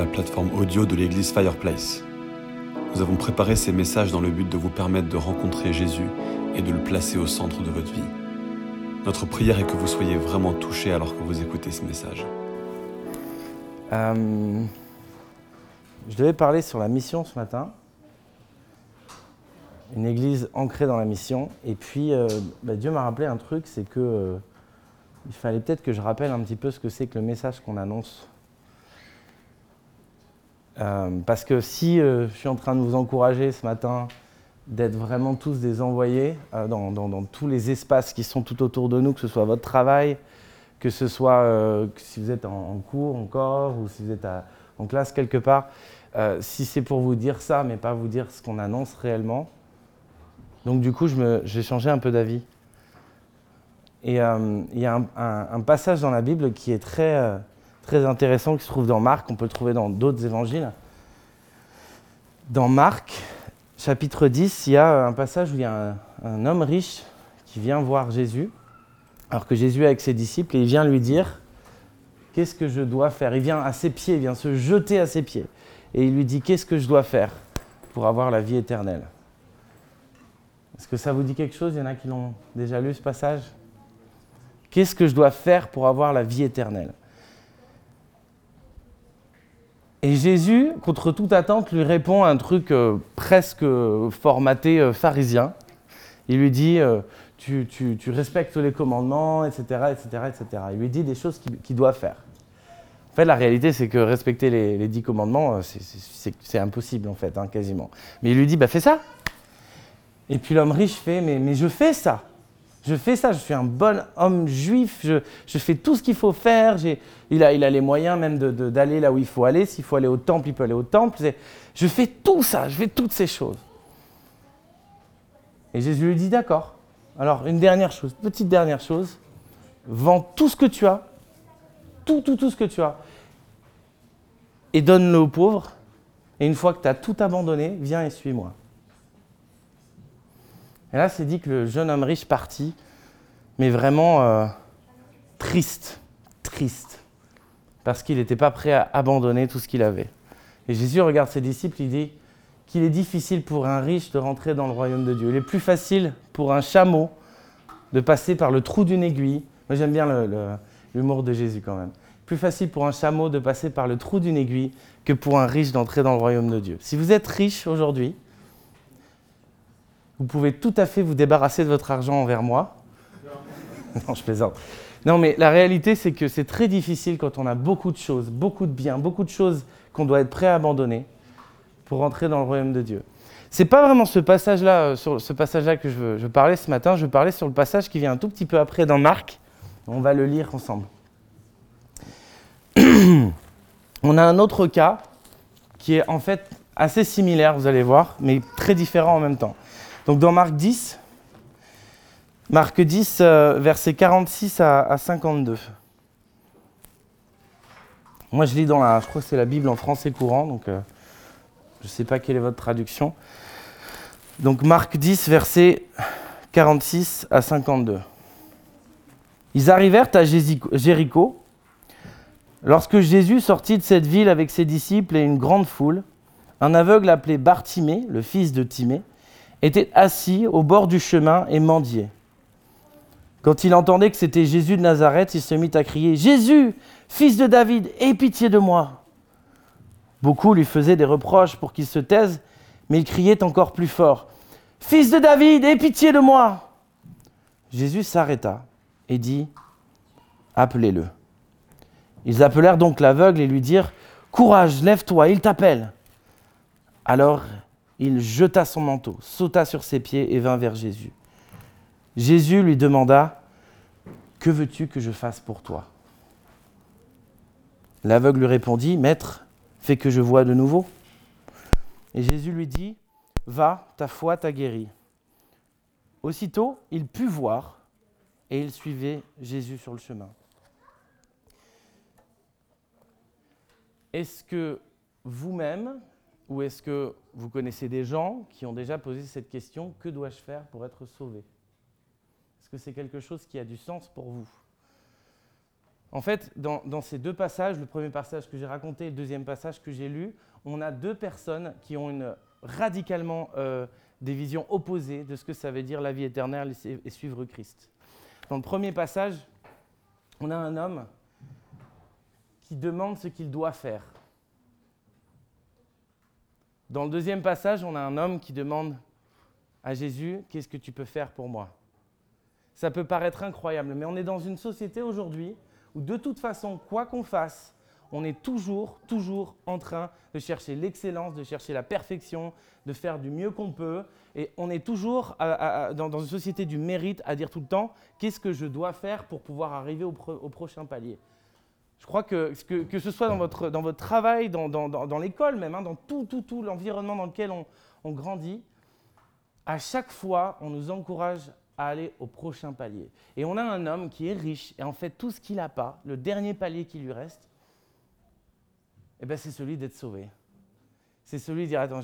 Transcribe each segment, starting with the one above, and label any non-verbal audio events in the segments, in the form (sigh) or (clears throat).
la plateforme audio de l'église Fireplace. Nous avons préparé ces messages dans le but de vous permettre de rencontrer Jésus et de le placer au centre de votre vie. Notre prière est que vous soyez vraiment touchés alors que vous écoutez ce message. Euh, je devais parler sur la mission ce matin. Une église ancrée dans la mission. Et puis, euh, bah, Dieu m'a rappelé un truc, c'est que euh, il fallait peut-être que je rappelle un petit peu ce que c'est que le message qu'on annonce. Euh, parce que si je suis en train de vous encourager ce matin d'être vraiment tous des envoyés dans, dans, tous les espaces qui sont tout autour de nous, que ce soit votre travail, que ce soit si vous êtes en, cours encore ou si vous êtes en classe quelque part, si c'est pour vous dire ça, mais pas vous dire ce qu'on annonce réellement, donc du coup, j'ai changé un peu d'avis. Et euh, il y a un, passage dans la Bible qui est très, euh, très intéressant, qui se trouve dans Marc, on peut le trouver dans d'autres évangiles. Dans Marc, chapitre 10, il y a un passage où il y a un, homme riche qui vient voir Jésus, alors que Jésus est avec ses disciples, et il vient lui dire, qu'est-ce que je dois faire? Il vient à ses pieds, il vient se jeter à ses pieds, et il lui dit, qu'est-ce que je dois faire pour avoir la vie éternelle? Est-ce que ça vous dit quelque chose? Il y en a qui l'ont déjà lu ce passage Qu'est-ce que je dois faire pour avoir la vie éternelle? Et Jésus, contre toute attente, lui répond un truc euh, presque formaté euh, pharisien. Il lui dit euh, tu, respectes les commandements, etc., etc., etc. Il lui dit des choses qu'il doit faire. En fait, la réalité, c'est que respecter les, dix commandements, c'est impossible, en fait, hein, quasiment. Mais il lui dit bah, fais ça et puis l'homme riche fait, mais je fais ça. Je fais ça, je suis un bon homme juif, je, fais tout ce qu'il faut faire, il a, les moyens même d'aller là où il faut aller, s'il faut aller au temple, il peut aller au temple. Je fais tout ça, je fais toutes ces choses. Et Jésus lui dit, d'accord. Alors, une dernière chose, petite dernière chose, vends tout ce que tu as, tout, tout, tout ce que tu as, et donne-le aux pauvres, et une fois que tu as tout abandonné, viens et suis-moi. Et là, c'est dit que le jeune homme riche partit, mais vraiment euh, triste, triste, parce qu'il n'était pas prêt à abandonner tout ce qu'il avait. Et Jésus regarde ses disciples, il dit qu'il est difficile pour un riche de rentrer dans le royaume de Dieu. Il est plus facile pour un chameau de passer par le trou d'une aiguille. Moi, j'aime bien l'humour de Jésus quand même. Plus facile pour un chameau de passer par le trou d'une aiguille que pour un riche d'entrer dans le royaume de Dieu. Si vous êtes riche aujourd'hui, vous pouvez tout à fait vous débarrasser de votre argent envers moi. (laughs) non, je plaisante. Non, mais la réalité, c'est que c'est très difficile quand on a beaucoup de choses, beaucoup de biens, beaucoup de choses qu'on doit être prêt à abandonner pour rentrer dans le royaume de Dieu. C'est pas vraiment ce passage-là, euh, passage-là que je veux, je parler ce matin. Je parler sur le passage qui vient un tout petit peu après dans Marc. On va le lire ensemble. (clears throat) on a un autre cas qui est en fait assez similaire, vous allez voir, mais très différent en même temps. Donc dans Marc 10, Marc 10, euh, versets 46 à, 52. Moi, je lis dans la, je crois que c'est la Bible en français courant, donc euh, je ne sais pas quelle est votre traduction. Donc Marc 10, versets 46 à 52. Ils arrivèrent à Jéricho. Lorsque Jésus sortit de cette ville avec ses disciples et une grande foule, un aveugle appelé Bartimée, le fils de Timée, était assis au bord du chemin et mendiait. Quand il entendait que c'était Jésus de Nazareth, il se mit à crier Jésus, fils de David, aie pitié de moi. Beaucoup lui faisaient des reproches pour qu'il se taise, mais il criait encore plus fort Fils de David, aie pitié de moi. Jésus s'arrêta et dit Appelez-le. Ils appelèrent donc l'aveugle et lui dirent Courage, lève-toi, il t'appelle. Alors il jeta son manteau, sauta sur ses pieds et vint vers Jésus. Jésus lui demanda, Que veux-tu que je fasse pour toi? L'aveugle lui répondit, Maître, fais que je vois de nouveau. Et Jésus lui dit, Va, ta foi t'a guéri. Aussitôt, il put voir et il suivait Jésus sur le chemin. Est-ce que vous-même, ou est-ce que vous connaissez des gens qui ont déjà posé cette question, que dois-je faire pour être sauvé? Est-ce que c'est quelque chose qui a du sens pour vous? En fait, dans, ces deux passages, le premier passage que j'ai raconté et le deuxième passage que j'ai lu, on a deux personnes qui ont radicalement euh, des visions opposées de ce que ça veut dire la vie éternelle et suivre Christ. Dans le premier passage, on a un homme qui demande ce qu'il doit faire. Dans le deuxième passage, on a un homme qui demande à Jésus, qu'est-ce que tu peux faire pour moi? Ça peut paraître incroyable, mais on est dans une société aujourd'hui où de toute façon, quoi qu'on fasse, on est toujours, toujours en train de chercher l'excellence, de chercher la perfection, de faire du mieux qu'on peut. Et on est toujours dans, une société du mérite à dire tout le temps qu'est-ce que je dois faire pour pouvoir arriver au, prochain palier? Je crois que, que, ce soit dans votre, dans votre travail, dans, l'école même, hein, dans tout, tout, tout l'environnement dans lequel on, on grandit, à chaque fois, on nous encourage à aller au prochain palier. Et on a un homme qui est riche, et en fait, tout ce qu'il n'a pas, le dernier palier qui lui reste, eh ben, c'est celui d'être sauvé. C'est celui de dire, attends,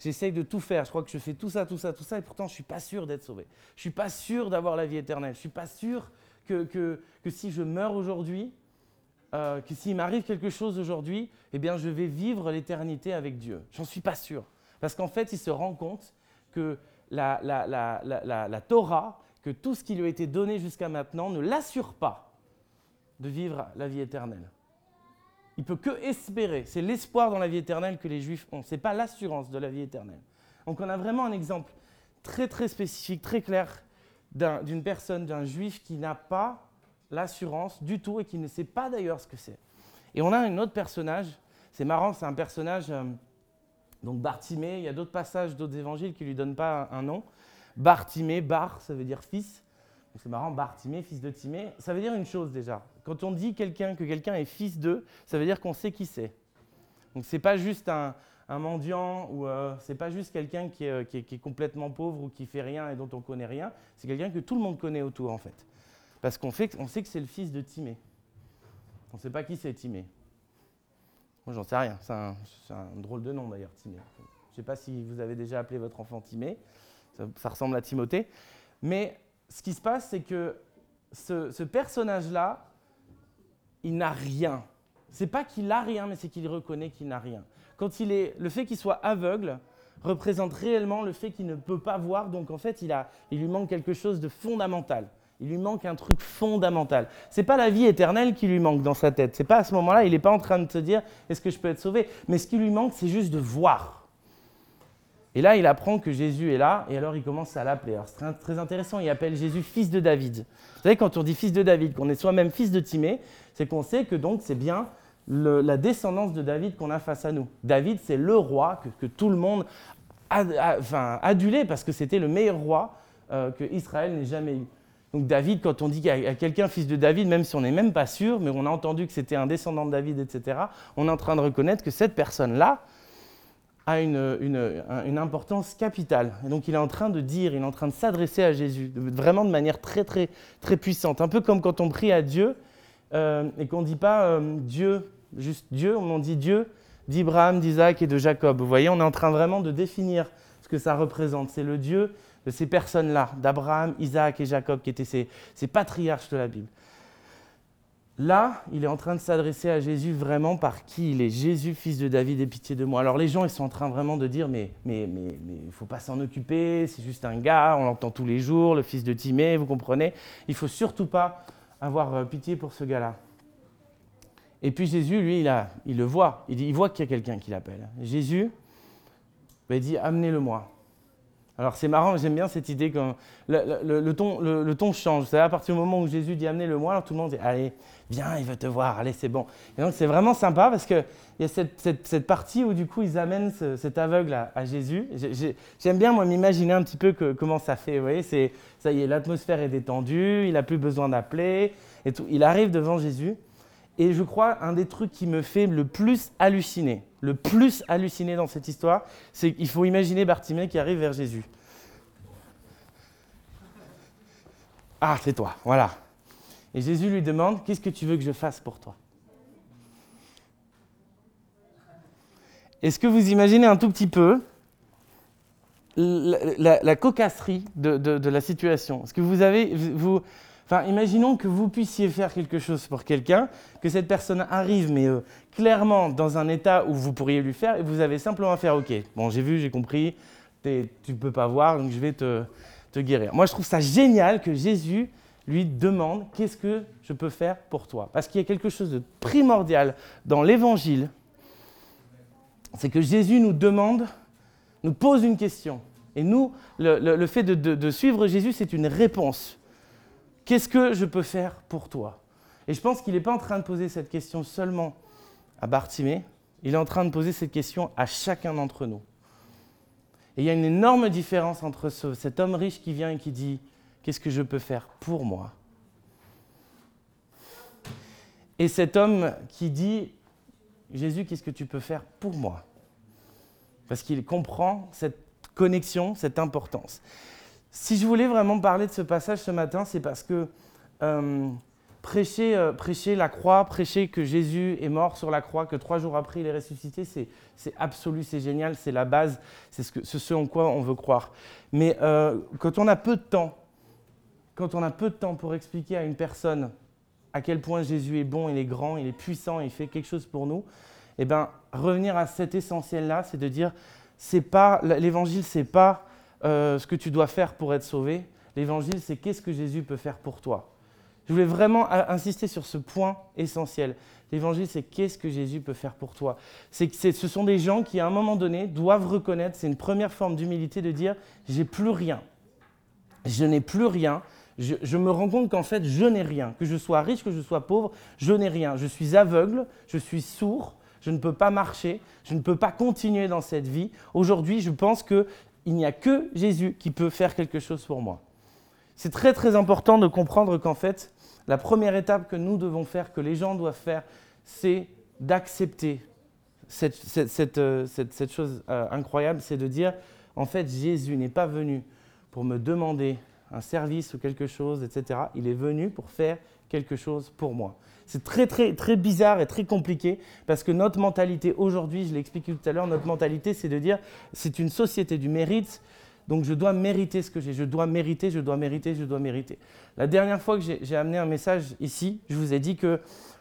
j'essaye de tout faire, je crois que je fais tout ça, tout ça, tout ça, et pourtant je ne suis pas sûr d'être sauvé. Je ne suis pas sûr d'avoir la vie éternelle. Je ne suis pas sûr que, que, que si je meurs aujourd'hui, euh, que s'il m'arrive quelque chose aujourd'hui, eh bien je vais vivre l'éternité avec Dieu. J'en suis pas sûr. Parce qu'en fait, il se rend compte que la, Torah, que tout ce qui lui a été donné jusqu'à maintenant ne l'assure pas de vivre la vie éternelle. Il peut que espérer. C'est l'espoir dans la vie éternelle que les Juifs ont. Ce n'est pas l'assurance de la vie éternelle. Donc on a vraiment un exemple très très spécifique, très clair d'une personne, d'un Juif qui n'a pas l'assurance du tout et qui ne sait pas d'ailleurs ce que c'est. Et on a un autre personnage. C'est marrant, c'est un personnage. Euh, donc Bartimée, il y a d'autres passages, d'autres évangiles qui ne lui donnent pas un, un nom. Bartimée, Bar, ça veut dire fils. C'est marrant, Bartimée, fils de Timée, ça veut dire une chose déjà. Quand on dit quelqu'un que quelqu'un est fils d'eux, ça veut dire qu'on sait qui c'est. Donc c'est pas juste un, mendiant ou euh, c'est pas juste quelqu'un euh, qui, est, complètement pauvre ou qui fait rien et dont on connaît rien. C'est quelqu'un que tout le monde connaît autour en fait, parce qu'on sait que c'est le fils de Timée. On ne sait pas qui c'est Timée. Moi j'en sais rien. C'est un, drôle de nom d'ailleurs Timée. Je ne sais pas si vous avez déjà appelé votre enfant Timée. Ça, ressemble à Timothée, mais ce qui se passe, c'est que ce, personnage-là, il n'a rien. C'est pas qu'il a rien, mais c'est qu'il reconnaît qu'il n'a rien. Quand il est, le fait qu'il soit aveugle représente réellement le fait qu'il ne peut pas voir. Donc en fait, il, a, il lui manque quelque chose de fondamental. Il lui manque un truc fondamental. C'est pas la vie éternelle qui lui manque dans sa tête. C'est pas à ce moment-là, il n'est pas en train de se dire est-ce que je peux être sauvé? Mais ce qui lui manque, c'est juste de voir. Et là, il apprend que Jésus est là, et alors il commence à l'appeler. Alors c'est très, intéressant, il appelle Jésus fils de David. Vous savez, quand on dit fils de David, qu'on est soi-même fils de Timée, c'est qu'on sait que donc c'est bien la descendance de David qu'on a face à nous. David, c'est le roi que, tout le monde a, adulé, parce que c'était le meilleur roi euh, que Israël n'ait jamais eu. Donc David, quand on dit qu'il y a quelqu'un fils de David, même si on n'est même pas sûr, mais on a entendu que c'était un descendant de David, etc., on est en train de reconnaître que cette personne-là, a une, importance capitale. Et donc il est en train de dire, il est en train de s'adresser à Jésus, vraiment de manière très très très puissante. Un peu comme quand on prie à Dieu euh, et qu'on ne dit pas euh, Dieu, juste Dieu, on dit Dieu d'Ibrahim, d'Isaac et de Jacob. Vous voyez, on est en train vraiment de définir ce que ça représente. C'est le Dieu de ces personnes-là, d'Abraham, Isaac et Jacob, qui étaient ces patriarches de la Bible. Là, il est en train de s'adresser à Jésus vraiment par qui il est. Jésus, fils de David, aie pitié de moi. Alors les gens, ils sont en train vraiment de dire, mais mais mais faut pas s'en occuper, c'est juste un gars, on l'entend tous les jours, le fils de Timée, vous comprenez. Il faut surtout pas avoir euh, pitié pour ce gars-là. Et puis Jésus, lui, il, a, il le voit, il, voit qu'il y a quelqu'un qui l'appelle. Jésus, ben, il dit, amenez-le-moi. Alors c'est marrant, j'aime bien cette idée que le, ton, change. C'est à partir du moment où Jésus dit amenez-le moi, tout le monde dit allez, viens, il veut te voir, allez, c'est bon. Et donc c'est vraiment sympa parce qu'il y a cette, partie où du coup ils amènent cet aveugle à, Jésus. J'aime bien moi m'imaginer un petit peu comment ça fait. Vous voyez, ça y est, l'atmosphère est détendue, il n'a plus besoin d'appeler, et tout. Il arrive devant Jésus. Et je crois un des trucs qui me fait le plus halluciner, le plus halluciner dans cette histoire, c'est qu'il faut imaginer Bartimée qui arrive vers Jésus. Ah, c'est toi, voilà. Et Jésus lui demande, qu'est-ce que tu veux que je fasse pour toi? Est-ce que vous imaginez un tout petit peu la, cocasserie de, la situation? Est-ce que vous avez, Enfin, imaginons que vous puissiez faire quelque chose pour quelqu'un, que cette personne arrive, mais euh, clairement dans un état où vous pourriez lui faire, et vous avez simplement à faire OK. Bon, j'ai vu, j'ai compris, tu ne peux pas voir, donc je vais te, te guérir. Moi, je trouve ça génial que Jésus lui demande Qu'est-ce que je peux faire pour toi? Parce qu'il y a quelque chose de primordial dans l'évangile, c'est que Jésus nous demande, nous pose une question. Et nous, le, fait de suivre Jésus, c'est une réponse. Qu'est-ce que je peux faire pour toi? Et je pense qu'il n'est pas en train de poser cette question seulement à Bartimée, il est en train de poser cette question à chacun d'entre nous. Et il y a une énorme différence entre cet homme riche qui vient et qui dit Qu'est-ce que je peux faire pour moi? Et cet homme qui dit Jésus, qu'est-ce que tu peux faire pour moi? Parce qu'il comprend cette connexion, cette importance. Si je voulais vraiment parler de ce passage ce matin, c'est parce que euh, prêcher, euh, prêcher la croix, prêcher que Jésus est mort sur la croix, que trois jours après il est ressuscité, c'est, absolu, c'est génial, c'est la base, c'est ce, ce, en quoi on veut croire. Mais euh, quand on a peu de temps, quand on a peu de temps pour expliquer à une personne à quel point Jésus est bon, il est grand, il est puissant, il fait quelque chose pour nous, eh ben, revenir à cet essentiel-là, c'est de dire, c'est pas, l'évangile, c'est pas euh, ce que tu dois faire pour être sauvé. L'évangile, c'est qu'est-ce que Jésus peut faire pour toi. Je voulais vraiment insister sur ce point essentiel. L'évangile, c'est qu'est-ce que Jésus peut faire pour toi. C'est ce sont des gens qui, à un moment donné, doivent reconnaître, c'est une première forme d'humilité de dire, j'ai plus rien. Je n'ai plus rien. Je, me rends compte qu'en fait, je n'ai rien. Que je sois riche, que je sois pauvre, je n'ai rien. Je suis aveugle, je suis sourd, je ne peux pas marcher, je ne peux pas continuer dans cette vie. Aujourd'hui, je pense que il n'y a que Jésus qui peut faire quelque chose pour moi. C'est très très important de comprendre qu'en fait, la première étape que nous devons faire, que les gens doivent faire, c'est d'accepter cette, euh, chose euh, incroyable, c'est de dire, en fait, Jésus n'est pas venu pour me demander un service ou quelque chose, etc. Il est venu pour faire quelque chose pour moi. C'est très, très, très bizarre et très compliqué parce que notre mentalité aujourd'hui, je l'ai expliqué tout à l'heure, notre mentalité, c'est de dire c'est une société du mérite, donc je dois mériter ce que j'ai. Je dois mériter, je dois mériter, je dois mériter. La dernière fois que j'ai amené un message ici, je vous ai dit que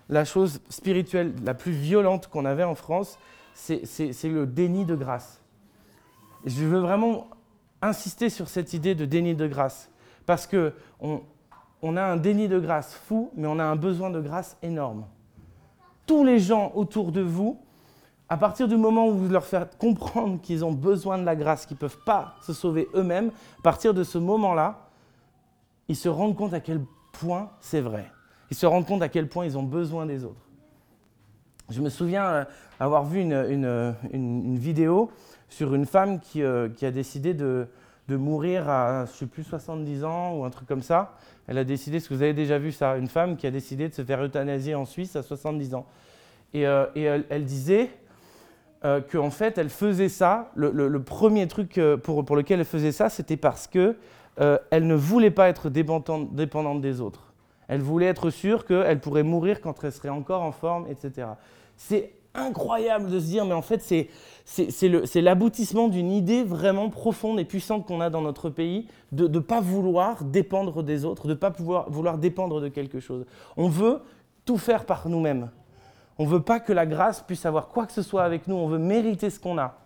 la chose spirituelle la plus violente qu'on avait en France, c'est le déni de grâce. Je veux vraiment insister sur cette idée de déni de grâce parce que on, on a un déni de grâce fou, mais on a un besoin de grâce énorme. Tous les gens autour de vous, à partir du moment où vous leur faites comprendre qu'ils ont besoin de la grâce, qu'ils ne peuvent pas se sauver eux-mêmes, à partir de ce moment-là, ils se rendent compte à quel point c'est vrai. Ils se rendent compte à quel point ils ont besoin des autres. Je me souviens euh, avoir vu une, vidéo sur une femme qui, euh, qui a décidé de, de mourir à, je sais plus, 70 ans ou un truc comme ça. Elle a décidé, est-ce que vous avez déjà vu ça, une femme qui a décidé de se faire euthanasier en Suisse à 70 ans. Et, euh, elle, disait euh, qu'en fait, elle faisait ça, le, premier truc euh, pour, pour, lequel elle faisait ça, c'était parce que elle ne voulait pas être dépendante, dépendante des autres. Elle voulait être sûre qu'elle pourrait mourir quand elle serait encore en forme, etc. C'est incroyable de se dire, mais en fait, c'est l'aboutissement d'une idée vraiment profonde et puissante qu'on a dans notre pays de ne pas vouloir dépendre des autres, de ne pas vouloir dépendre de quelque chose. On veut tout faire par nous-mêmes. On ne veut pas que la grâce puisse avoir quoi que ce soit avec nous, on veut mériter ce qu'on a.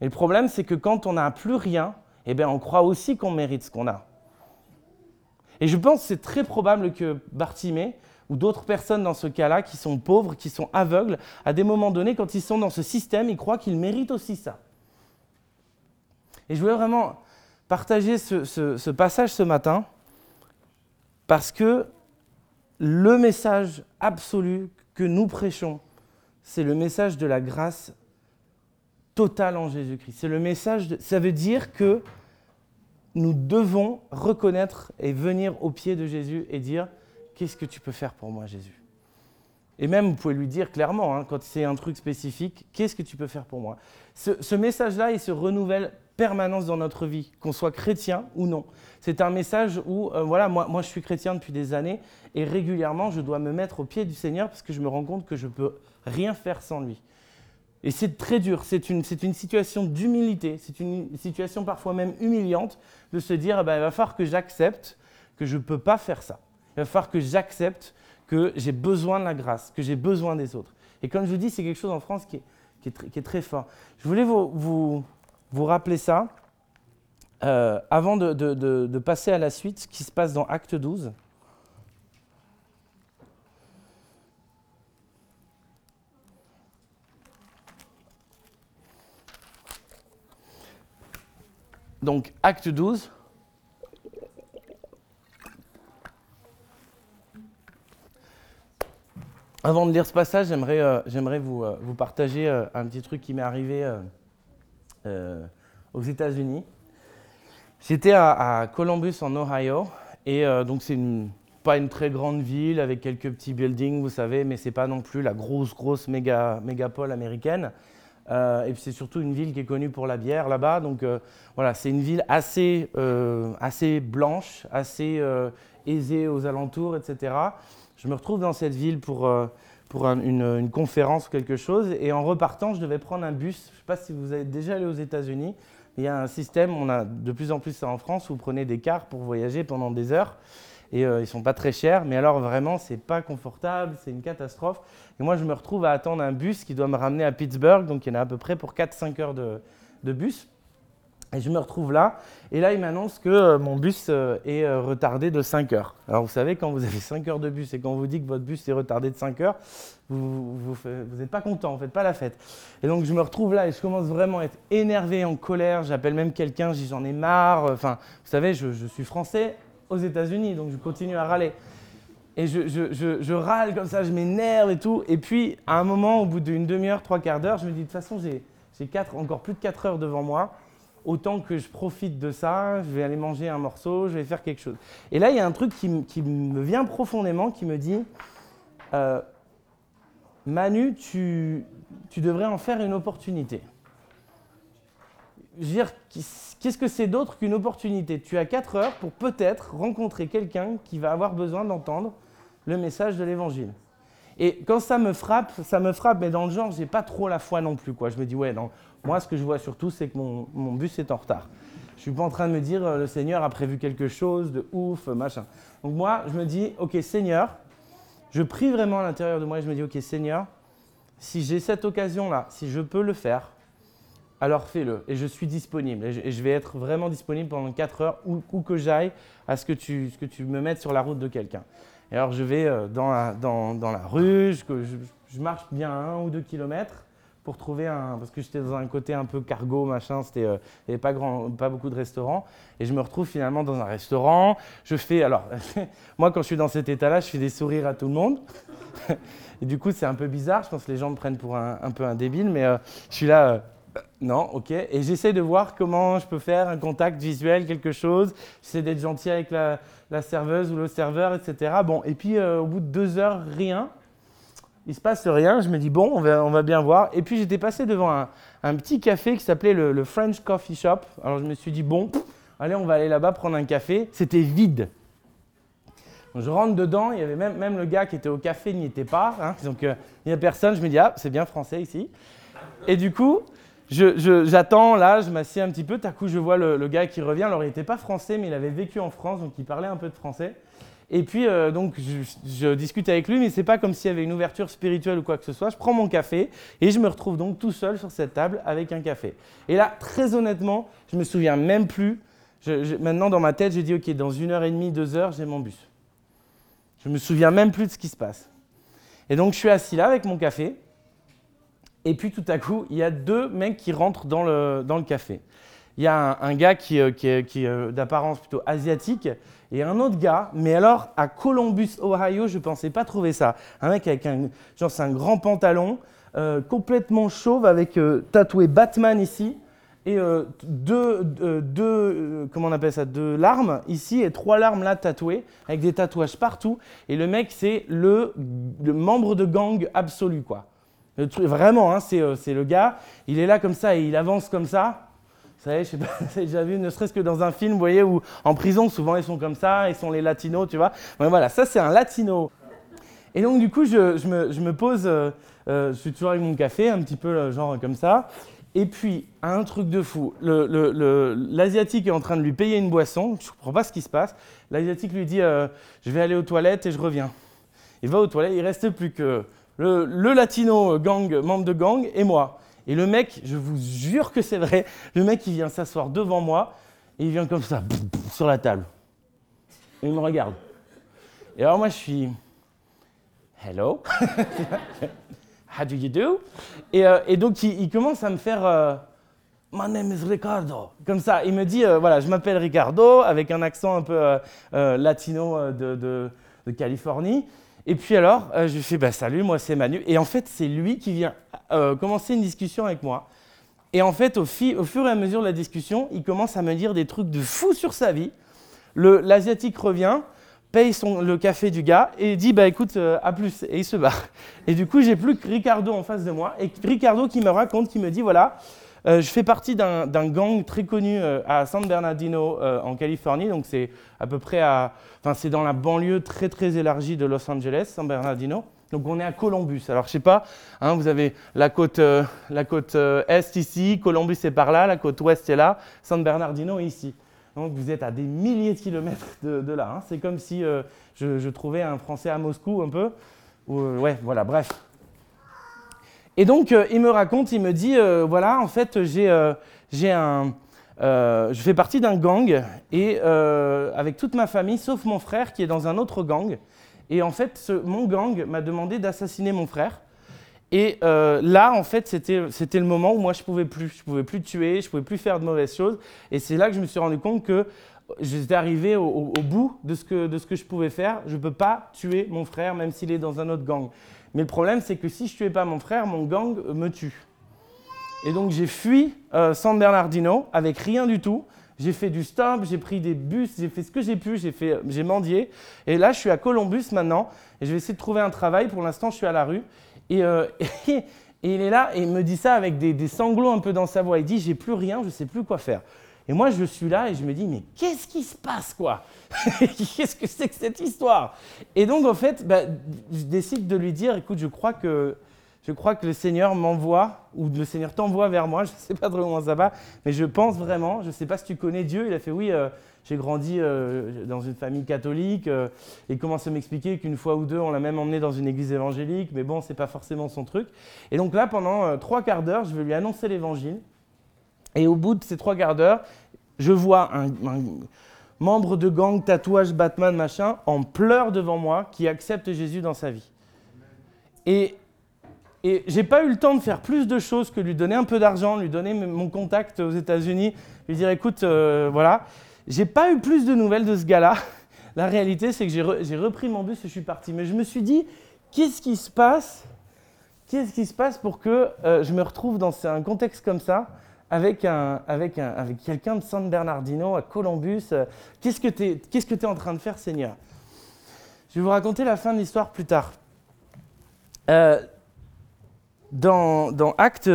Et le problème, c'est que quand on n'a plus rien, eh bien, on croit aussi qu'on mérite ce qu'on a. Et je pense que c'est très probable que Bartimée, ou d'autres personnes dans ce cas-là qui sont pauvres, qui sont aveugles, à des moments donnés, quand ils sont dans ce système, ils croient qu'ils méritent aussi ça. Et je voulais vraiment partager ce, passage ce matin parce que le message absolu que nous prêchons, c'est le message de la grâce totale en Jésus-Christ. C'est le message, ça veut dire que nous devons reconnaître et venir au pied de Jésus et dire Qu'est-ce que tu peux faire pour moi, Jésus? Et même, vous pouvez lui dire clairement, hein, quand c'est un truc spécifique, qu'est-ce que tu peux faire pour moi? Ce, message-là, il se renouvelle permanence dans notre vie, qu'on soit chrétien ou non. C'est un message où, euh, voilà, moi, moi je suis chrétien depuis des années et régulièrement je dois me mettre au pied du Seigneur parce que je me rends compte que je ne peux rien faire sans lui. Et c'est très dur, c'est une, une, situation d'humilité, c'est une situation parfois même humiliante de se dire, eh ben, il va falloir que j'accepte que je ne peux pas faire ça. Il va falloir que j'accepte que j'ai besoin de la grâce, que j'ai besoin des autres. Et comme je vous dis, c'est quelque chose en France qui est, très, fort. Je voulais vous, rappeler ça euh, avant de, de passer à la suite, ce qui se passe dans Acte 12. Donc, acte 12. Avant de lire ce passage, j'aimerais euh, vous, euh, vous, partager euh, un petit truc qui m'est arrivé aux États-Unis. J'étais à, Columbus, en Ohio, et donc c'est pas une très grande ville avec quelques petits buildings, vous savez, mais c'est pas non plus la grosse, grosse méga, mégapole américaine. Et c'est surtout une ville qui est connue pour la bière là-bas. Donc voilà, c'est une ville assez, assez blanche, assez aisée aux alentours, etc. Je me retrouve dans cette ville pour, pour une, conférence ou quelque chose. Et en repartant, je devais prendre un bus. Je ne sais pas si vous êtes déjà allé aux États-Unis. Il y a un système, on a de plus en plus ça en France, où vous prenez des cars pour voyager pendant des heures et euh, ils sont pas très chers, mais alors vraiment c'est pas confortable, c'est une catastrophe. Et moi je me retrouve à attendre un bus qui doit me ramener à Pittsburgh, donc il y en a à peu près pour 4-5 heures de, bus. Et je me retrouve là, et là il m'annonce que euh, mon bus euh, est retardé de 5 heures. Alors vous savez, quand vous avez 5 heures de bus et quand on vous dit que votre bus est retardé de 5 heures, vous n'êtes pas content, vous ne faites pas la fête. Et donc je me retrouve là et je commence vraiment à être énervé, en colère, j'appelle même quelqu'un, je dis j'en ai marre. Enfin, vous savez, je, suis français, aux États-Unis, donc je continue à râler. Et je, je, râle comme ça, je m'énerve et tout. Et puis, à un moment, au bout d'une demi-heure, trois quarts d'heure, je me dis, de toute façon, j'ai encore plus de quatre heures devant moi. Autant que je profite de ça, je vais aller manger un morceau, je vais faire quelque chose. Et là, il y a un truc qui, me vient profondément, qui me dit, euh, Manu, tu, tu devrais en faire une opportunité. Je veux dire, qu'est-ce que c'est d'autre qu'une opportunité? Tu as 4 heures pour peut-être rencontrer quelqu'un qui va avoir besoin d'entendre le message de l'évangile. Et quand ça me frappe, ça me frappe, mais dans le genre, j'ai pas trop la foi non plus. Quoi. Je me dis, ouais, moi, ce que je vois surtout, c'est que mon, bus est en retard. Je suis pas en train de me dire, euh, le Seigneur a prévu quelque chose de ouf, machin. Donc moi, je me dis, ok, Seigneur, je prie vraiment à l'intérieur de moi et je me dis, ok, Seigneur, si j'ai cette occasion-là, si je peux le faire, alors fais-le. Et je suis disponible. Et je, vais être vraiment disponible pendant 4 heures, où, que j'aille, à ce que tu me mettes sur la route de quelqu'un. Et alors je vais euh, dans, la, dans, dans la rue, je, je, marche bien un ou deux kilomètres pour trouver un... Parce que j'étais dans un côté un peu cargo, machin, euh, il n'y avait pas, grand, pas beaucoup de restaurants. Et je me retrouve finalement dans un restaurant. Je fais... Alors, (laughs) moi quand je suis dans cet état-là, je fais des sourires à tout le monde. (laughs) et du coup, c'est un peu bizarre. Je pense que les gens me prennent pour un, un peu un débile, mais euh, je suis là... Non, ok. Et j'essaie de voir comment je peux faire un contact visuel, quelque chose. J'essaie d'être gentil avec la, serveuse ou le serveur, etc. Bon, et puis euh, au bout de deux heures, rien. Il se passe rien. Je me dis, bon, on va, bien voir. Et puis j'étais passé devant un, petit café qui s'appelait le, French Coffee Shop. Alors je me suis dit, bon, allez, on va aller là-bas prendre un café. C'était vide. je rentre dedans, il y avait même, même le gars qui était au café n'y était pas. Hein. donc euh, il n'y a personne. Je me dis, ah, c'est bien français ici. Et du coup, j'attends là, je m'assieds un petit peu. D'un coup, je vois le, gars qui revient. Alors, il n'était pas français, mais il avait vécu en France, donc il parlait un peu de français. Et puis, euh, donc, je, discute avec lui, mais c'est pas comme s'il y avait une ouverture spirituelle ou quoi que ce soit. Je prends mon café et je me retrouve donc tout seul sur cette table avec un café. Et là, très honnêtement, je me souviens même plus. maintenant, dans ma tête, j'ai dit, OK, dans une heure et demie, deux heures, j'ai mon bus. Je me souviens même plus de ce qui se passe. Et donc, je suis assis là avec mon café. Et puis tout à coup, il y a deux mecs qui rentrent dans le, dans le café. Il y a un, gars qui, euh, qui, est, euh, d'apparence plutôt asiatique et un autre gars, mais alors à Columbus, Ohio, je ne pensais pas trouver ça. Un mec avec un, genre un grand pantalon, euh, complètement chauve, avec tatoué Batman ici, et deux, deux comment on appelle ça, deux larmes ici et trois larmes là tatouées, avec des tatouages partout. Et le mec, c'est le, le membre de gang absolu, quoi vraiment, hein, euh, c'est le gars, il est là comme ça et il avance comme ça. Vous savez, je sais pas, (laughs) j'ai déjà vu, ne serait-ce que dans un film, vous voyez, où en prison, souvent ils sont comme ça, ils sont les latinos, tu vois. voilà, ça c'est un latino. Et donc du coup, je, me, pose, euh, euh, je suis toujours avec mon café, un petit peu genre comme ça. Et puis, un truc de fou, l'Asiatique est en train de lui payer une boisson, je ne comprends pas ce qui se passe. L'Asiatique lui dit Je vais aller aux toilettes et je reviens. Il va aux toilettes, il reste plus que le, latino gang, membre de gang, et moi. Et le mec, je vous jure que c'est vrai, le mec il vient s'asseoir devant moi et il vient comme ça, sur la table. Il me regarde. Et alors moi je suis Hello, (laughs) how do you do? Et, euh, donc il, commence à me faire euh, My name is Ricardo. Comme ça, il me dit euh, voilà, je m'appelle Ricardo avec un accent un peu latino de Californie. Et puis alors, euh, je lui fais bah, salut, moi c'est Manu. Et en fait, c'est lui qui vient euh, commencer une discussion avec moi. Et en fait, au, fur et à mesure de la discussion, il commence à me dire des trucs de fou sur sa vie. L'Asiatique revient, paye le café du gars et dit bah écoute, euh, à plus. Et il se barre. Et du coup, j'ai plus que Ricardo en face de moi. Et Ricardo qui me raconte, qui me dit voilà, euh, je fais partie d'un gang très connu euh, à San Bernardino euh, en Californie, donc c'est à peu près enfin c'est dans la banlieue très très élargie de Los Angeles, San Bernardino. Donc on est à Columbus. Alors je sais pas, hein, vous avez la côte, la côte est ici, Columbus est par là, la côte ouest est là, San Bernardino est ici. Donc vous êtes à des milliers de kilomètres de, là. Hein. C'est comme si je, je, trouvais un Français à Moscou un peu. ouais, voilà, bref. Et donc, euh, il me raconte, il me dit, euh, voilà, en fait, j'ai, euh, un, je fais partie d'un gang, et avec toute ma famille, sauf mon frère qui est dans un autre gang. Et en fait, mon gang m'a demandé d'assassiner mon frère. Et là, en fait, c'était, le moment où moi, je pouvais plus. Je pouvais plus tuer, je pouvais plus faire de mauvaises choses. Et c'est là que je me suis rendu compte que j'étais arrivé au, au, bout de ce, que, de ce que je pouvais faire. Je ne peux pas tuer mon frère, même s'il est dans un autre gang. Mais le problème, c'est que si je tuais pas mon frère, mon gang me tue. Et donc j'ai fui euh, San Bernardino avec rien du tout. J'ai fait du stop, j'ai pris des bus, j'ai fait ce que j'ai pu, j'ai, fait, j'ai mendié. Et là, je suis à Columbus maintenant et je vais essayer de trouver un travail. Pour l'instant, je suis à la rue. Et, euh, (laughs) et, il est là et il me dit ça avec des, des, sanglots un peu dans sa voix. Il dit J'ai plus rien, je sais plus quoi faire. Et moi, je suis là et je me dis, mais qu'est-ce qui se passe, quoi? (laughs) Qu'est-ce que c'est que cette histoire? Et donc, en fait, bah, je décide de lui dire, écoute, je crois que, je crois que le Seigneur m'envoie, ou le Seigneur t'envoie vers moi, (laughs) je ne sais pas trop comment ça va, mais je pense vraiment, je ne sais pas si tu connais Dieu, il a fait, oui, euh, j'ai grandi euh, dans une famille catholique, euh, et il commence à m'expliquer qu'une fois ou deux, on l'a même emmené dans une église évangélique, mais bon, ce n'est pas forcément son truc. Et donc là, pendant trois quarts d'heure, je vais lui annoncer l'évangile. Et au bout de ces trois quarts d'heure, je vois un, membre de gang, tatouage, Batman, machin, en pleurs devant moi, qui accepte Jésus dans sa vie. Et, et j'ai pas eu le temps de faire plus de choses que lui donner un peu d'argent, lui donner mon contact aux États-Unis, lui dire écoute, euh, voilà. J'ai pas eu plus de nouvelles de ce gars-là. (laughs) La réalité, c'est que j'ai, repris mon bus et je suis parti. Mais je me suis dit, qu'est-ce qui se passe? Qu'est-ce qui se passe pour que euh, je me retrouve dans un contexte comme ça avec, un, avec, un, avec quelqu'un de San Bernardino à Columbus. Euh, qu'est-ce que tu es, que es en train de faire, Seigneur? Je vais vous raconter la fin de l'histoire plus tard. Euh, dans, dans acte,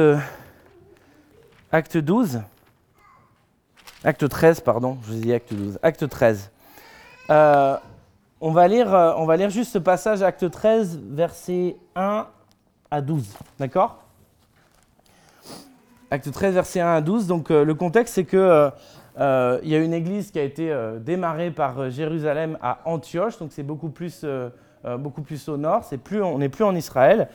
acte 12, acte 13, pardon, je vous ai acte 12, acte 13. Euh, on, va lire, on va lire juste ce passage, acte 13, versets 1 à 12. D'accord? Acte 13, verset 1 à 12. Donc euh, le contexte, c'est que euh, euh, il y a une église qui a été démarrée par Jérusalem à Antioche, donc c'est beaucoup plus, beaucoup plus au nord. C'est plus, on n'est plus en Israël.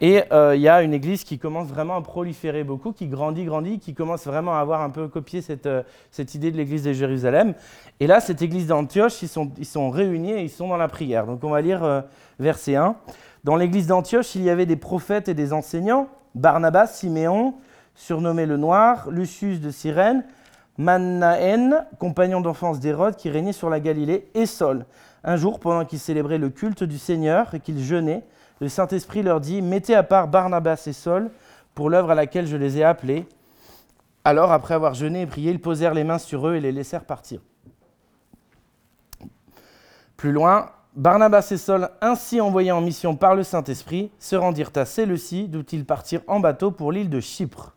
Et il y a une église qui commence vraiment à proliférer beaucoup, qui grandit, grandit, qui commence vraiment à avoir un peu copié cette, cette idée de l'église de Jérusalem. Et là, cette église d'Antioche, ils sont, ils sont réunis et ils sont dans la prière. Donc on va lire verset 1. Dans l'église d'Antioche, il y avait des prophètes et des enseignants, Barnabas, Siméon, surnommé le Noir, Lucius de Cyrène, Mannaen, compagnon d'enfance d'Hérode qui régnait sur la Galilée, et Saul. Un jour, pendant qu'ils célébraient le culte du Seigneur et qu'ils jeûnaient, le Saint-Esprit leur dit Mettez à part Barnabas et Saul pour l'œuvre à laquelle je les ai appelés. Alors, après avoir jeûné et prié, ils posèrent les mains sur eux et les laissèrent partir. Plus loin, Barnabas et Saul, ainsi envoyés en mission par le Saint-Esprit, se rendirent à Séleucie, d'où ils partirent en bateau pour l'île de Chypre.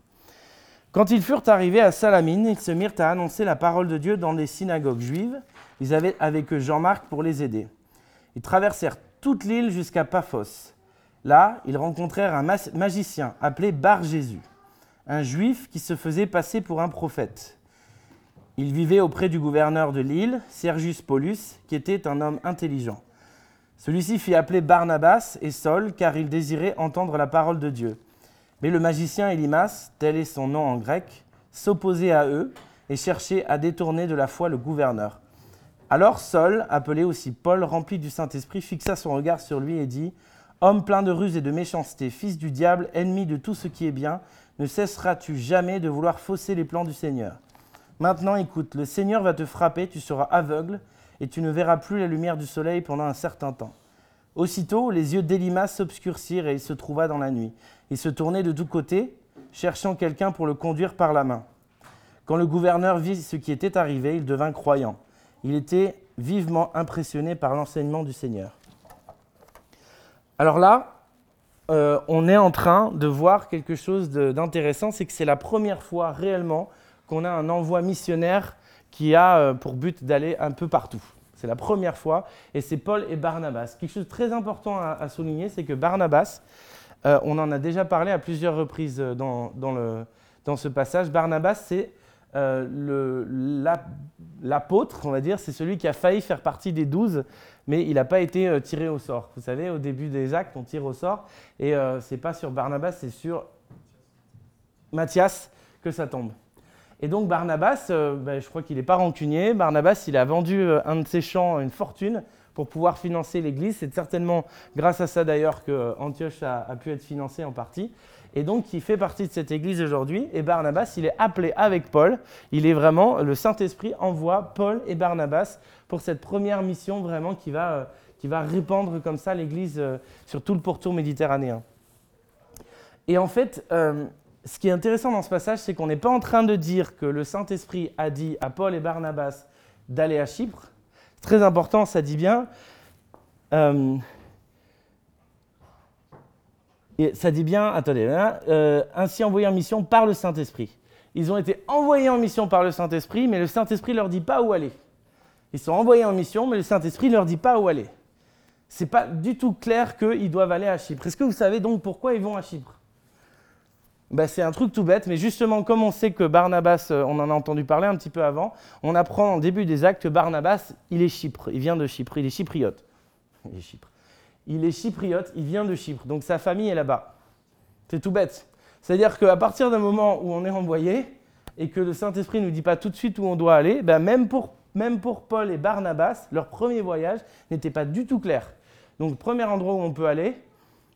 Quand ils furent arrivés à Salamine, ils se mirent à annoncer la parole de Dieu dans les synagogues juives. Ils avaient avec eux Jean-Marc pour les aider. Ils traversèrent toute l'île jusqu'à Paphos. Là, ils rencontrèrent un magicien appelé Bar Jésus, un juif qui se faisait passer pour un prophète. Il vivait auprès du gouverneur de l'île, Sergius Paulus, qui était un homme intelligent. Celui-ci fit appeler Barnabas et Saul car il désirait entendre la parole de Dieu. Mais le magicien Elimas, tel est son nom en grec, s'opposait à eux et cherchait à détourner de la foi le gouverneur. Alors Saul, appelé aussi Paul, rempli du Saint-Esprit, fixa son regard sur lui et dit Homme plein de ruse et de méchanceté, fils du diable, ennemi de tout ce qui est bien, ne cesseras-tu jamais de vouloir fausser les plans du Seigneur? Maintenant écoute, le Seigneur va te frapper, tu seras aveugle, et tu ne verras plus la lumière du soleil pendant un certain temps. Aussitôt, les yeux d'Elimas s'obscurcirent et il se trouva dans la nuit. Il se tournait de tous côtés, cherchant quelqu'un pour le conduire par la main. Quand le gouverneur vit ce qui était arrivé, il devint croyant. Il était vivement impressionné par l'enseignement du Seigneur. Alors là, euh, on est en train de voir quelque chose d'intéressant, c'est que c'est la première fois réellement qu'on a un envoi missionnaire qui a euh, pour but d'aller un peu partout. C'est la première fois, et c'est Paul et Barnabas. Quelque chose de très important à, souligner, c'est que Barnabas, euh, on en a déjà parlé à plusieurs reprises dans, dans ce passage, Barnabas, c'est l'apôtre, on va dire, c'est celui qui a failli faire partie des douze mais il n'a pas été euh, tiré au sort. Vous savez, au début des actes, on tire au sort, et euh, ce n'est pas sur Barnabas, c'est sur Matthias que ça tombe. Et donc Barnabas, euh, ben, je crois qu'il n'est pas rancunier. Barnabas, il a vendu un de ses champs, une fortune, pour pouvoir financer l'Église. C'est certainement grâce à ça d'ailleurs que Antioche a, pu être financé en partie. Et donc, il fait partie de cette Église aujourd'hui. Et Barnabas, il est appelé avec Paul. Il est vraiment, le Saint-Esprit envoie Paul et Barnabas pour cette première mission vraiment qui va, euh, qui va répandre comme ça l'Église euh, sur tout le pourtour méditerranéen. Et en fait, euh, ce qui est intéressant dans ce passage, c'est qu'on n'est pas en train de dire que le Saint-Esprit a dit à Paul et Barnabas d'aller à Chypre. Très important, ça dit bien. et ça dit bien, attendez, hein, ainsi envoyés en mission par le Saint-Esprit. Ils ont été envoyés en mission par le Saint-Esprit, mais le Saint-Esprit ne leur dit pas où aller. Ils sont envoyés en mission, mais le Saint-Esprit ne leur dit pas où aller. Ce n'est pas du tout clair qu'ils doivent aller à Chypre. Est-ce que vous savez donc pourquoi ils vont à Chypre? Ben, C'est un truc tout bête, mais justement, comme on sait que Barnabas, euh, on en a entendu parler un petit peu avant, on apprend en début des actes que Barnabas, il est Chypre, il vient de Chypre, il est chypriote. Il est Chypre. Il est chypriote, il vient de Chypre, donc sa famille est là-bas. C'est tout bête. C'est-à-dire qu'à partir d'un moment où on est envoyé et que le Saint-Esprit ne nous dit pas tout de suite où on doit aller, ben même pour même pour Paul et Barnabas, leur premier voyage n'était pas du tout clair. Donc, premier endroit où on peut aller,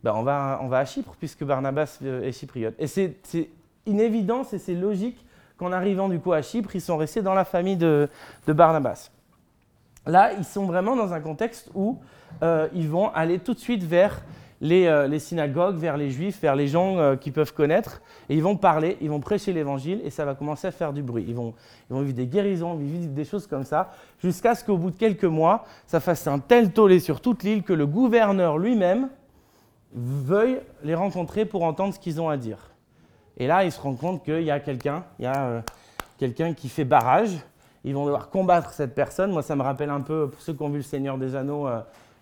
ben, on, va, à Chypre, puisque Barnabas euh, est chypriote. Et c'est une et c'est logique qu'en arrivant du coup à Chypre, ils sont restés dans la famille de, Barnabas. Là, ils sont vraiment dans un contexte où euh, ils vont aller tout de suite vers euh, les, synagogues, vers les juifs, vers les gens euh, qui peuvent connaître, et ils vont parler, ils vont prêcher l'évangile, et ça va commencer à faire du bruit. Ils vont, vivre des guérisons, ils des choses comme ça, jusqu'à ce qu'au bout de quelques mois, ça fasse un tel tollé sur toute l'île que le gouverneur lui-même veuille les rencontrer pour entendre ce qu'ils ont à dire. Et là, ils se rendent compte qu'il y a quelqu'un, il y a euh, quelqu'un qui fait barrage. Ils vont devoir combattre cette personne. Moi, ça me rappelle un peu, pour ceux qui ont vu Le Seigneur des Anneaux,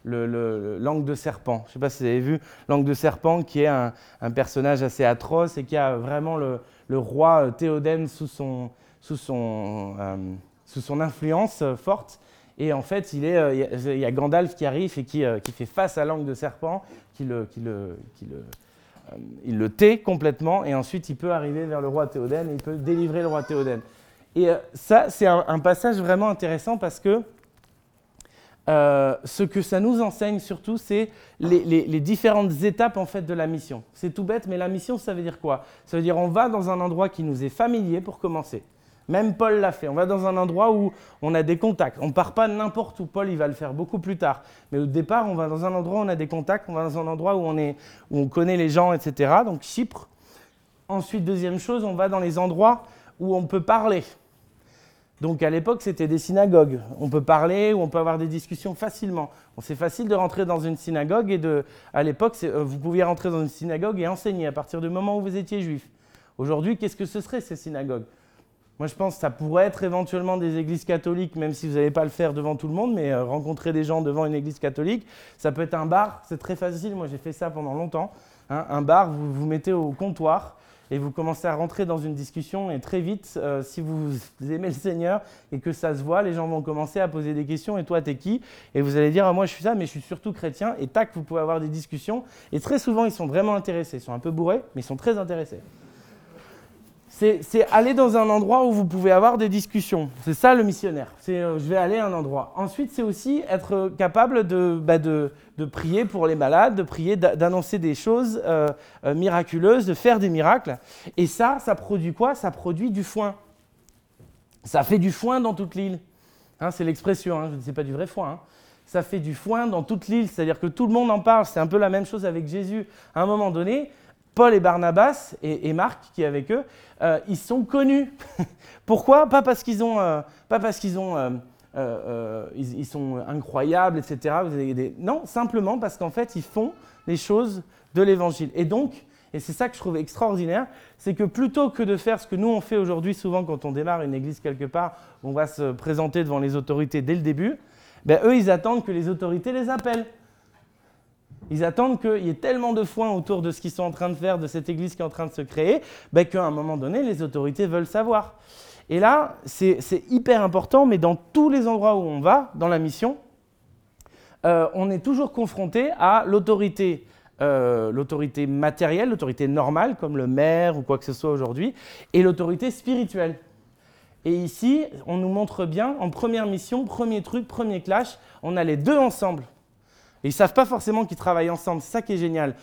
le, langue de serpent. Je ne sais pas si vous avez vu langue de serpent, qui est un, personnage assez atroce et qui a vraiment le, roi euh, Théoden sous son, sous son, euh, sous son influence euh, forte. Et en fait, il, est, il y a Gandalf qui arrive et qui, qui fait face à langue de serpent, qui le, le il le tait complètement, et ensuite il peut arriver vers le roi Théoden et il peut délivrer le roi Théoden. Et ça, c'est un, passage vraiment intéressant parce que euh, ce que ça nous enseigne surtout, c'est les, différentes étapes en fait de la mission. C'est tout bête, mais la mission, ça veut dire quoi? Ça veut dire on va dans un endroit qui nous est familier pour commencer. Même Paul l'a fait. On va dans un endroit où on a des contacts. On ne part pas n'importe où. Paul, il va le faire beaucoup plus tard. Mais au départ, on va dans un endroit où on a des contacts. On va dans un endroit où on, est, où on connaît les gens, etc. Donc Chypre. Ensuite, deuxième chose, on va dans les endroits où on peut parler. Donc à l'époque, c'était des synagogues. On peut parler ou on peut avoir des discussions facilement. c'est facile de rentrer dans une synagogue et de, à l'époque, euh, vous pouviez rentrer dans une synagogue et enseigner à partir du moment où vous étiez juif. Aujourd'hui, qu'est-ce que ce serait ces synagogues? Moi, je pense que ça pourrait être éventuellement des églises catholiques, même si vous n'allez pas le faire devant tout le monde, mais euh, rencontrer des gens devant une église catholique. Ça peut être un bar, c'est très facile. Moi, j'ai fait ça pendant longtemps. Hein. un bar, vous vous mettez au comptoir et vous commencez à rentrer dans une discussion et très vite, euh, si vous aimez le Seigneur et que ça se voit, les gens vont commencer à poser des questions et toi t'es qui? Et vous allez dire ah, moi je suis ça mais je suis surtout chrétien et tac vous pouvez avoir des discussions et très souvent ils sont vraiment intéressés, ils sont un peu bourrés mais ils sont très intéressés c'est aller dans un endroit où vous pouvez avoir des discussions. C'est ça le missionnaire. C'est euh, je vais aller à un endroit. Ensuite, c'est aussi être capable de, bah, de, prier pour les malades, de prier, d'annoncer des choses euh, euh, miraculeuses, de faire des miracles. Et ça, ça produit quoi? Ça produit du foin. Ça fait du foin dans toute l'île. Hein, c'est l'expression, je ne sais pas du vrai foin. Hein. Ça fait du foin dans toute l'île, c'est-à-dire que tout le monde en parle. C'est un peu la même chose avec Jésus. À un moment donné, Paul et Barnabas et, Marc qui est avec eux, euh, ils sont connus. (laughs) Pourquoi? Pas parce qu'ils ont, euh, pas parce qu'ils ont, euh, ils, sont incroyables, etc. Non, simplement parce qu'en fait, ils font les choses de l'Évangile. Et donc, et c'est ça que je trouve extraordinaire, c'est que plutôt que de faire ce que nous on fait aujourd'hui souvent quand on démarre une église quelque part, on va se présenter devant les autorités dès le début, ben eux ils attendent que les autorités les appellent. Ils attendent qu'il y ait tellement de foin autour de ce qu'ils sont en train de faire, de cette église qui est en train de se créer, ben qu'à un moment donné, les autorités veulent savoir. Et là, c'est hyper important, mais dans tous les endroits où on va, dans la mission, euh, on est toujours confronté à l'autorité euh, l'autorité matérielle, l'autorité normale, comme le maire ou quoi que ce soit aujourd'hui, et l'autorité spirituelle. Et ici, on nous montre bien, en première mission, premier truc, premier clash, on a les deux ensemble. Et ils ne savent pas forcément qu'ils travaillent ensemble. Ça qui est génial.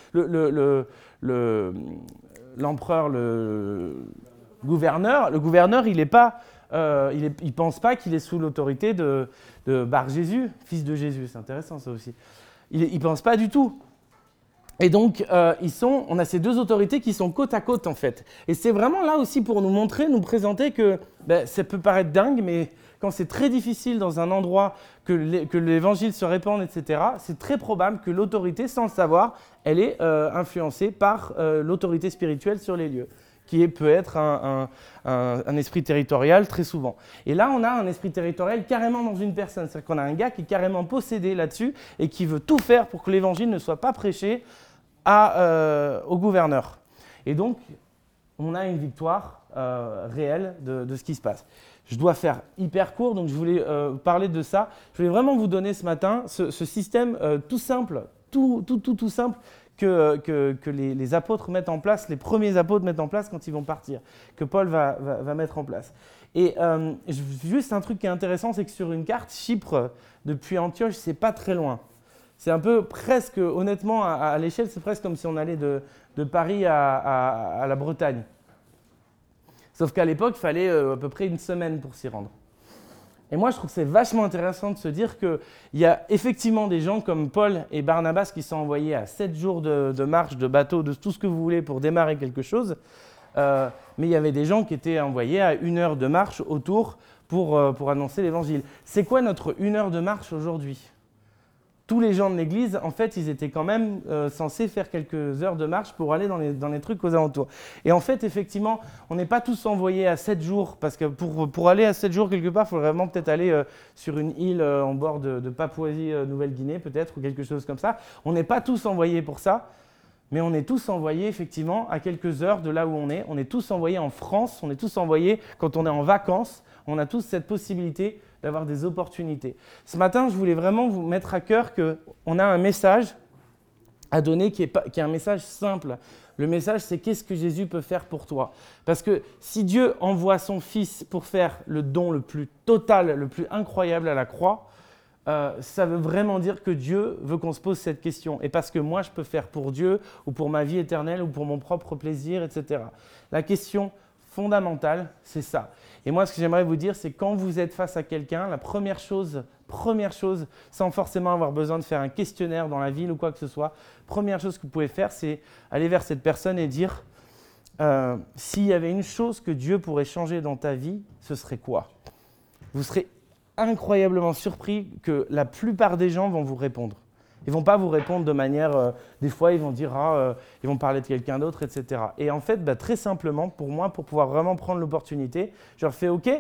L'empereur, le, gouverneur, le gouverneur, il ne euh, pense pas qu'il est sous l'autorité de, Bar Jésus, fils de Jésus. C'est intéressant ça aussi. Il ne pense pas du tout. Et donc, euh, ils sont, on a ces deux autorités qui sont côte à côte en fait. Et c'est vraiment là aussi pour nous montrer, nous présenter que ben, ça peut paraître dingue, mais quand c'est très difficile dans un endroit que l'évangile se répande, etc., c'est très probable que l'autorité, sans le savoir, elle est euh, influencée par euh, l'autorité spirituelle sur les lieux, qui peut être un, esprit territorial très souvent. Et là, on a un esprit territorial carrément dans une personne. C'est-à-dire qu'on a un gars qui est carrément possédé là-dessus et qui veut tout faire pour que l'évangile ne soit pas prêché euh, au gouverneur. Et donc, on a une victoire réelle de ce qui se passe. Je dois faire hyper court, donc je voulais euh, parler de ça. Je voulais vraiment vous donner ce matin ce, système euh, tout simple, tout, tout, tout, tout simple que, que, que les, apôtres mettent en place, les premiers apôtres mettent en place quand ils vont partir, que Paul va, va, mettre en place. Et euh, juste un truc qui est intéressant, c'est que sur une carte, Chypre, depuis Antioche, c'est pas très loin. C'est un peu presque, honnêtement, à, l'échelle, c'est presque comme si on allait de, de Paris à, à la Bretagne. Sauf qu'à l'époque, il fallait euh, à peu près une semaine pour s'y rendre. Et moi, je trouve que c'est vachement intéressant de se dire qu'il y a effectivement des gens comme Paul et Barnabas qui sont envoyés à 7 jours de, marche, de bateau, de tout ce que vous voulez pour démarrer quelque chose. Euh, mais il y avait des gens qui étaient envoyés à une heure de marche autour pour, euh, pour annoncer l'évangile. C'est quoi notre une heure de marche aujourd'hui? Tous les gens de l'église, en fait, ils étaient quand même euh, censés faire quelques heures de marche pour aller dans les, dans les, trucs aux alentours. Et en fait, effectivement, on n'est pas tous envoyés à 7 jours, parce que pour, pour aller à 7 jours quelque part, il faudrait vraiment peut-être aller euh, sur une île euh, en bord de, de Papouasie-Nouvelle-Guinée, peut-être, ou quelque chose comme ça. On n'est pas tous envoyés pour ça, mais on est tous envoyés, effectivement, à quelques heures de là où on est. On est tous envoyés en France, on est tous envoyés quand on est en vacances. On a tous cette possibilité d'avoir des opportunités. Ce matin, je voulais vraiment vous mettre à cœur qu'on a un message à donner qui est, qui est un message simple. Le message, c'est qu'est-ce que Jésus peut faire pour toi? Parce que si Dieu envoie son Fils pour faire le don le plus total, le plus incroyable à la croix, euh, ça veut vraiment dire que Dieu veut qu'on se pose cette question. Et parce que moi, je peux faire pour Dieu, ou pour ma vie éternelle, ou pour mon propre plaisir, etc. La question fondamentale, c'est ça. Et moi, ce que j'aimerais vous dire, c'est quand vous êtes face à quelqu'un, la première chose, première chose, sans forcément avoir besoin de faire un questionnaire dans la ville ou quoi que ce soit, première chose que vous pouvez faire, c'est aller vers cette personne et dire euh, s'il y avait une chose que Dieu pourrait changer dans ta vie, ce serait quoi? Vous serez incroyablement surpris que la plupart des gens vont vous répondre. Ils vont pas vous répondre de manière. Euh, des fois, ils vont dire, ah, euh, ils vont parler de quelqu'un d'autre, etc. Et en fait, bah, très simplement, pour moi, pour pouvoir vraiment prendre l'opportunité, je leur fais OK,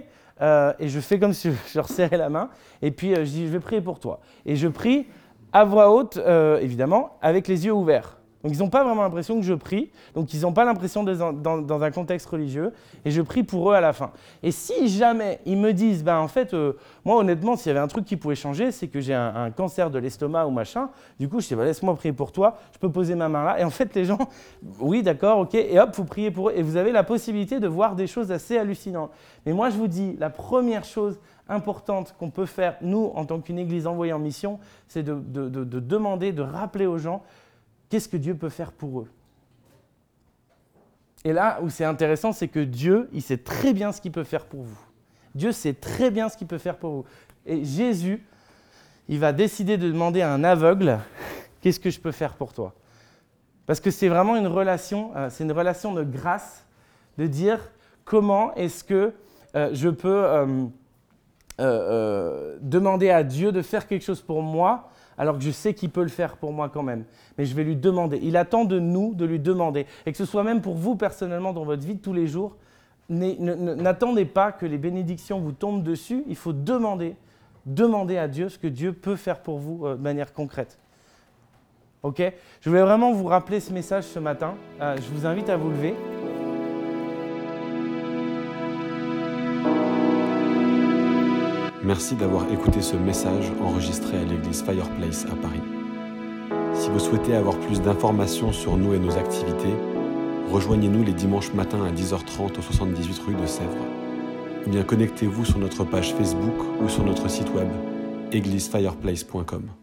euh, et je fais comme si je leur serrais la main, et puis je dis, je vais prier pour toi. Et je prie à voix haute, évidemment, avec les yeux ouverts. Donc ils n'ont pas vraiment l'impression que je prie, donc ils n'ont pas l'impression d'être dans, un contexte religieux, et je prie pour eux à la fin. Et si jamais ils me disent, ben en fait, euh, moi honnêtement, s'il y avait un truc qui pouvait changer, c'est que j'ai un, cancer de l'estomac ou machin, du coup je dis, bah, laisse-moi prier pour toi, je peux poser ma main là, et en fait les gens, (laughs) oui d'accord, ok, et hop, vous priez pour eux, et vous avez la possibilité de voir des choses assez hallucinantes. Mais moi je vous dis, la première chose importante qu'on peut faire, nous, en tant qu'une église envoyée en mission, c'est de demander, de rappeler aux gens Qu'est-ce que Dieu peut faire pour eux Et là où c'est intéressant, c'est que Dieu, il sait très bien ce qu'il peut faire pour vous. Dieu sait très bien ce qu'il peut faire pour vous. Et Jésus, il va décider de demander à un aveugle, (laughs) qu'est-ce que je peux faire pour toi Parce que c'est vraiment une relation, euh, c'est une relation de grâce, de dire comment est-ce que euh, je peux euh, demander à Dieu de faire quelque chose pour moi alors que je sais qu'il peut le faire pour moi quand même. Mais je vais lui demander. Il attend de nous de lui demander. Et que ce soit même pour vous personnellement dans votre vie de tous les jours, n'attendez pas que les bénédictions vous tombent dessus. Il faut demander, demander à Dieu ce que Dieu peut faire pour vous euh, de manière concrète. Ok? Je voulais vraiment vous rappeler ce message ce matin. Euh, je vous invite à vous lever. Merci d'avoir écouté ce message enregistré à l'église Fireplace à Paris. Si vous souhaitez avoir plus d'informations sur nous et nos activités, rejoignez-nous les dimanches matins à 10h30 au 78 rue de Sèvres. Ou bien connectez-vous sur notre page Facebook ou sur notre site web églisefireplace.com.